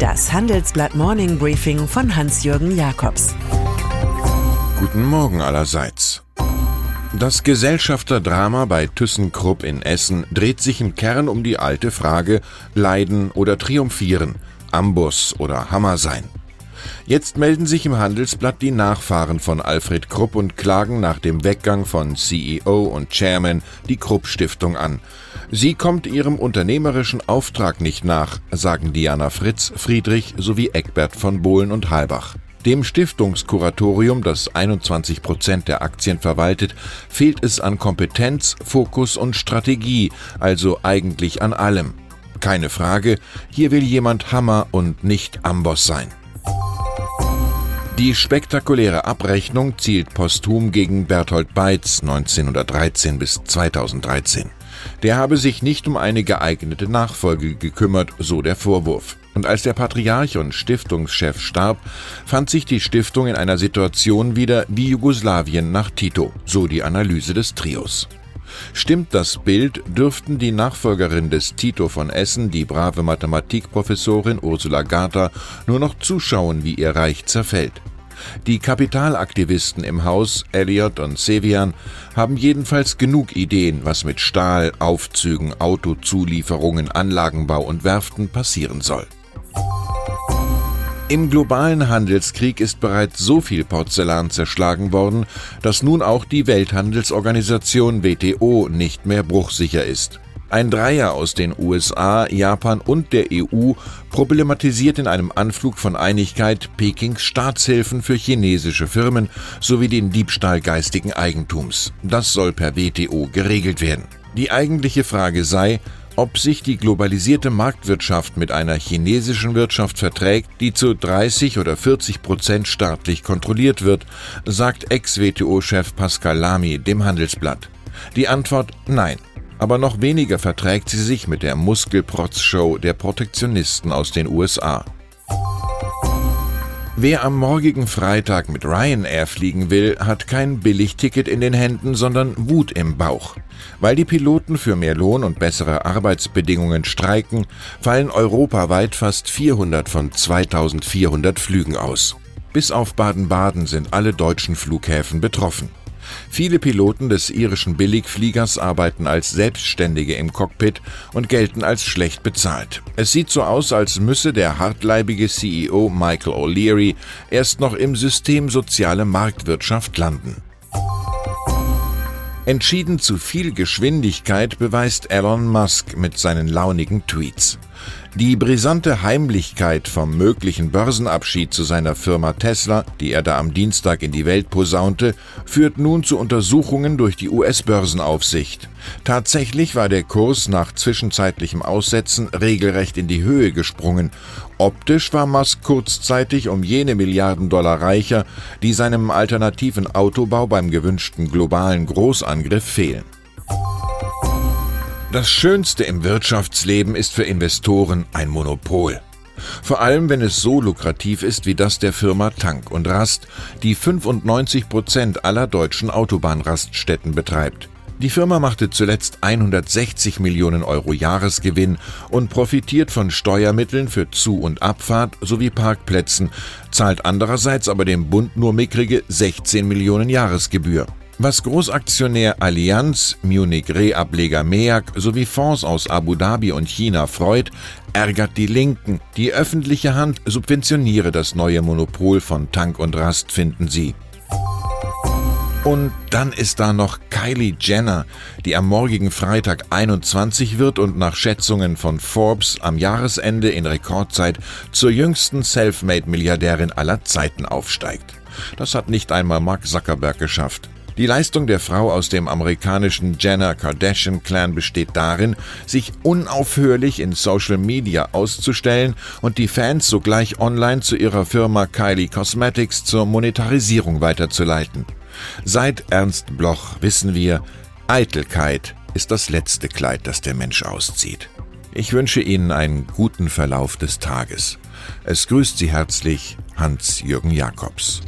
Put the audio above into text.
Das Handelsblatt Morning Briefing von Hans-Jürgen Jakobs. Guten Morgen allerseits. Das Gesellschafterdrama bei ThyssenKrupp in Essen dreht sich im Kern um die alte Frage Leiden oder Triumphieren, Amboss oder Hammer sein. Jetzt melden sich im Handelsblatt die Nachfahren von Alfred Krupp und klagen nach dem Weggang von CEO und Chairman die Krupp Stiftung an. Sie kommt ihrem unternehmerischen Auftrag nicht nach, sagen Diana Fritz, Friedrich sowie Eckbert von Bohlen und Halbach. Dem Stiftungskuratorium, das 21 Prozent der Aktien verwaltet, fehlt es an Kompetenz, Fokus und Strategie, also eigentlich an allem. Keine Frage, hier will jemand Hammer und nicht Amboss sein. Die spektakuläre Abrechnung zielt posthum gegen Berthold Beitz 1913 bis 2013. Der habe sich nicht um eine geeignete Nachfolge gekümmert, so der Vorwurf. Und als der Patriarch und Stiftungschef starb, fand sich die Stiftung in einer Situation wieder wie Jugoslawien nach Tito, so die Analyse des Trios. Stimmt das Bild, dürften die Nachfolgerin des Tito von Essen, die brave Mathematikprofessorin Ursula Garter, nur noch zuschauen, wie ihr Reich zerfällt. Die Kapitalaktivisten im Haus, Elliot und Sevian, haben jedenfalls genug Ideen, was mit Stahl, Aufzügen, Autozulieferungen, Anlagenbau und Werften passieren soll. Im globalen Handelskrieg ist bereits so viel Porzellan zerschlagen worden, dass nun auch die Welthandelsorganisation WTO nicht mehr bruchsicher ist. Ein Dreier aus den USA, Japan und der EU problematisiert in einem Anflug von Einigkeit Pekings Staatshilfen für chinesische Firmen sowie den Diebstahl geistigen Eigentums. Das soll per WTO geregelt werden. Die eigentliche Frage sei, ob sich die globalisierte Marktwirtschaft mit einer chinesischen Wirtschaft verträgt, die zu 30 oder 40 Prozent staatlich kontrolliert wird, sagt Ex-WTO-Chef Pascal Lamy dem Handelsblatt. Die Antwort nein aber noch weniger verträgt sie sich mit der Muskelprotz-Show der Protektionisten aus den USA. Wer am morgigen Freitag mit Ryanair fliegen will, hat kein Billigticket in den Händen, sondern Wut im Bauch. Weil die Piloten für mehr Lohn und bessere Arbeitsbedingungen streiken, fallen europaweit fast 400 von 2400 Flügen aus. Bis auf Baden-Baden sind alle deutschen Flughäfen betroffen. Viele Piloten des irischen Billigfliegers arbeiten als Selbstständige im Cockpit und gelten als schlecht bezahlt. Es sieht so aus, als müsse der hartleibige CEO Michael O'Leary erst noch im System soziale Marktwirtschaft landen. Entschieden zu viel Geschwindigkeit beweist Elon Musk mit seinen launigen Tweets. Die brisante Heimlichkeit vom möglichen Börsenabschied zu seiner Firma Tesla, die er da am Dienstag in die Welt posaunte, führt nun zu Untersuchungen durch die US-Börsenaufsicht. Tatsächlich war der Kurs nach zwischenzeitlichem Aussetzen regelrecht in die Höhe gesprungen. Optisch war Musk kurzzeitig um jene Milliarden Dollar reicher, die seinem alternativen Autobau beim gewünschten globalen Großangriff fehlen. Das Schönste im Wirtschaftsleben ist für Investoren ein Monopol. Vor allem, wenn es so lukrativ ist wie das der Firma Tank und Rast, die 95 Prozent aller deutschen Autobahnraststätten betreibt. Die Firma machte zuletzt 160 Millionen Euro Jahresgewinn und profitiert von Steuermitteln für Zu- und Abfahrt sowie Parkplätzen, zahlt andererseits aber dem Bund nur mickrige 16 Millionen Jahresgebühr. Was Großaktionär Allianz, Munich Re-Ableger MEAG sowie Fonds aus Abu Dhabi und China freut, ärgert die Linken. Die öffentliche Hand subventioniere das neue Monopol von Tank und Rast, finden sie. Und dann ist da noch Kylie Jenner, die am morgigen Freitag 21 wird und nach Schätzungen von Forbes am Jahresende in Rekordzeit zur jüngsten Selfmade-Milliardärin aller Zeiten aufsteigt. Das hat nicht einmal Mark Zuckerberg geschafft. Die Leistung der Frau aus dem amerikanischen Jenner Kardashian Clan besteht darin, sich unaufhörlich in Social Media auszustellen und die Fans sogleich online zu ihrer Firma Kylie Cosmetics zur Monetarisierung weiterzuleiten. Seit Ernst Bloch wissen wir, Eitelkeit ist das letzte Kleid, das der Mensch auszieht. Ich wünsche Ihnen einen guten Verlauf des Tages. Es grüßt Sie herzlich Hans-Jürgen Jakobs.